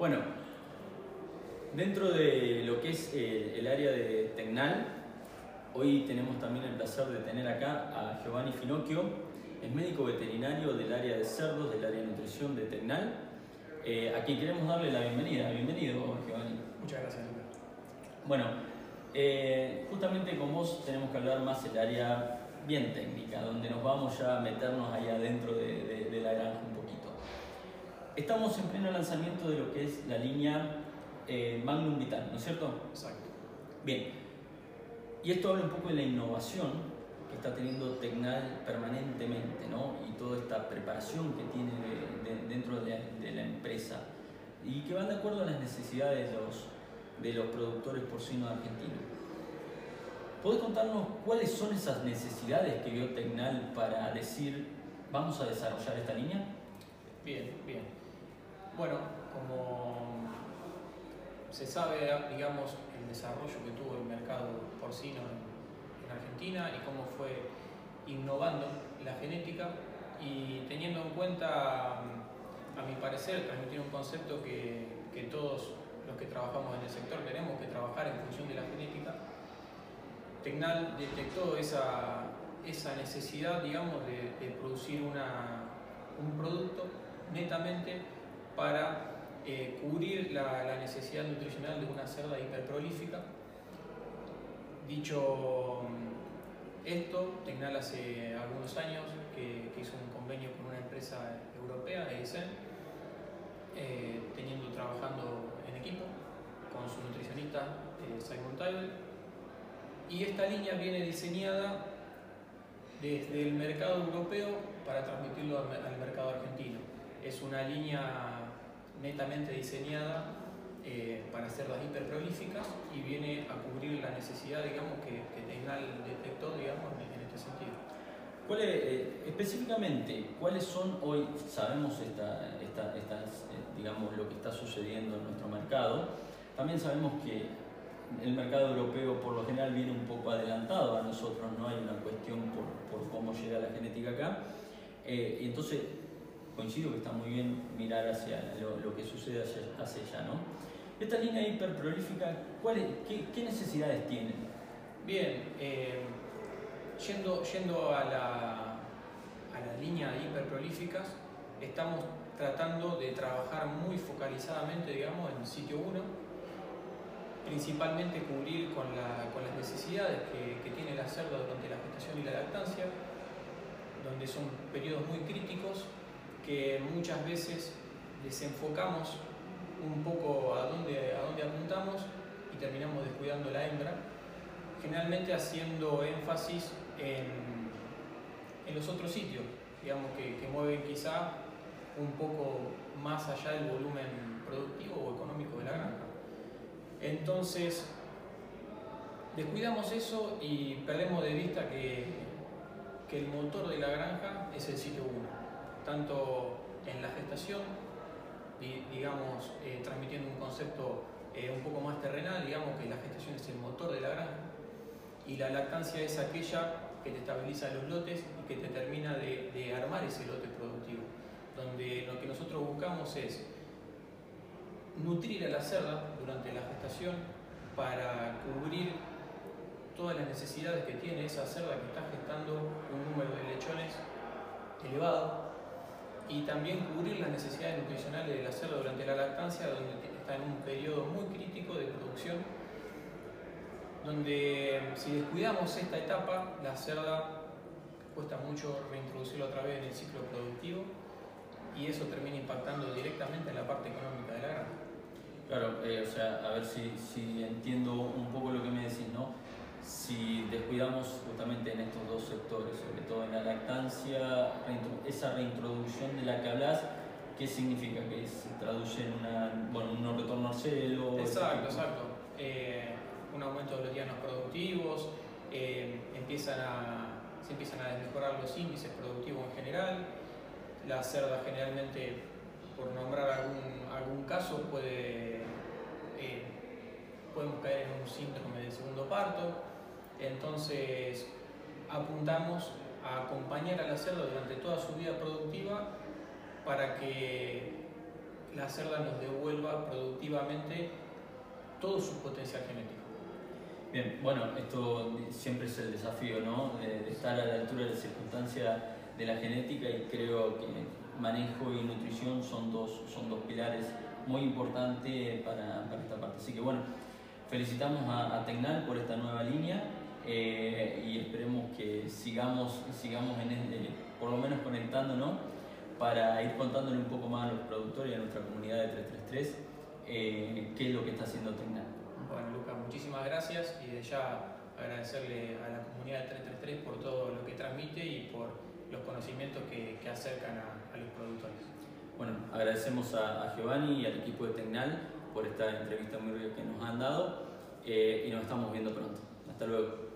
Bueno, dentro de lo que es el área de Tecnal, hoy tenemos también el placer de tener acá a Giovanni Finocchio, es médico veterinario del área de cerdos, del área de nutrición de Tecnal, eh, a quien queremos darle la bienvenida. Bienvenido, Giovanni. Muchas gracias. Bueno, eh, justamente con vos tenemos que hablar más el área bien técnica, donde nos vamos ya a meternos ahí adentro de, de- de la granja un poquito. Estamos en pleno lanzamiento de lo que es la línea eh, Magnum Vital, ¿no es cierto? Exacto. Bien, y esto habla un poco de la innovación que está teniendo Tecnal permanentemente, ¿no? Y toda esta preparación que tiene de- de- dentro de la, de la empresa y que van de acuerdo a las necesidades de los, de los productores porcinos argentinos. ¿Podés contarnos cuáles son esas necesidades que vio Tecnal para decir vamos a desarrollar esta línea? Bien, bien. Bueno, como se sabe, digamos, el desarrollo que tuvo el mercado porcino en, en Argentina y cómo fue innovando la genética y teniendo en cuenta, a mi parecer, transmitir un concepto que, que todos los que trabajamos en el sector tenemos que trabajar en función de la genética. Tecnal detectó esa, esa necesidad, digamos, de, de producir una, un producto netamente para eh, cubrir la, necesidad nutricional de una cerda hiperprolífica. Dicho mm, esto, Tecnal hace algunos años que, hizo un convenio con una empresa europea, ESN, eh, teniendo trabajando en equipo con su nutricionista eh, Simon Tyrell. Y esta línea viene diseñada desde el mercado europeo para transmitirlo al mercado argentino. Es una línea netamente diseñada eh, para cerdas hiperprolíficas y viene a cubrir la necesidad, digamos, que, que Tecnal detectó, digamos, en, este sentido. ¿Cuál es, eh, específicamente, ¿cuáles son hoy, sabemos esta, esta- estas, eh, digamos, lo que está sucediendo en nuestro mercado, también sabemos que el mercado europeo por lo general viene un poco adelantado a nosotros, no hay una cuestión por, por cómo llega la genética acá, Eh, entonces coincido que está muy bien mirar hacia lo, que sucede hacia, hacia allá, ¿no? Esta línea hiperprolífica, ¿cuál es- qué, necesidades tienen? Bien, eh, yendo, yendo a, la, a la línea de hiperprolíficas, estamos tratando de trabajar muy focalizadamente, digamos, en sitio 1, principalmente cubrir con, la- con las necesidades que, tiene la cerda durante la gestación y la lactancia, donde son periodos muy críticos que muchas veces desenfocamos un poco a dónde, a dónde apuntamos y terminamos descuidando la hembra, generalmente haciendo énfasis en, en los otros sitios, digamos que, que mueven quizá un poco más allá del volumen productivo o económico de la granja. Entonces, descuidamos eso y perdemos de vista que, que el motor de la granja es el sitio 1, tanto en la gestación, di- digamos, eh, transmitiendo un concepto eh, un poco más terrenal, digamos que la gestación es el motor de la granja y la lactancia es aquella que te estabiliza los lotes y que te termina de, de armar ese lote productivo, donde lo que nosotros buscamos es nutrir a la cerda durante la gestación para cubrir todas las necesidades que tiene esa cerda que está gestando un número de lechones elevado y también cubrir las necesidades nutricionales de la cerda durante la lactancia donde está en un periodo muy crítico de producción donde si descuidamos esta etapa la cerda cuesta mucho reintroducirlo otra vez en el ciclo productivo y eso termina impactando directamente en la parte económica de la granja. Claro, eh, o sea, a ver si, si entiendo un poco lo que me decís, ¿no? Si descuidamos justamente en estos dos sectores, sobre todo en la lactancia, esa reintroducción de la que hablas, ¿qué significa? ¿Que se traduce en una, bueno, un no retorno al celo? Exacto, exacto. Eh, un aumento de los dianos productivos, eh, empiezan a, se empiezan a desmejorar los índices productivos en general. La cerda generalmente, por nombrar algún, algún caso, puede, eh, podemos caer en un síndrome de segundo parto. Entonces apuntamos a acompañar a la cerda durante toda su vida productiva para que la cerda nos devuelva productivamente todo su potencial genético. Bien, bueno, esto siempre es el desafío, ¿no? De, estar a la altura de la circunstancia de la genética y creo que manejo y nutrición son dos, son dos pilares muy importantes para, para esta parte. Así que bueno, felicitamos a, a Tecnal por esta nueva línea eh, y esperemos que sigamos, sigamos en este, por lo menos conectándonos para ir contándole un poco más a los productores y a nuestra comunidad de 333 eh, qué es lo que está haciendo Tecnal. Bueno, Lucas, muchísimas gracias y de ya agradecerle a la comunidad de 333 por todo lo que transmite y por los conocimientos que, que acercan a, a, los productores. Bueno, agradecemos a, a, Giovanni y al equipo de Tecnal por esta entrevista muy rica que nos han dado eh, y nos estamos viendo pronto. Hasta luego.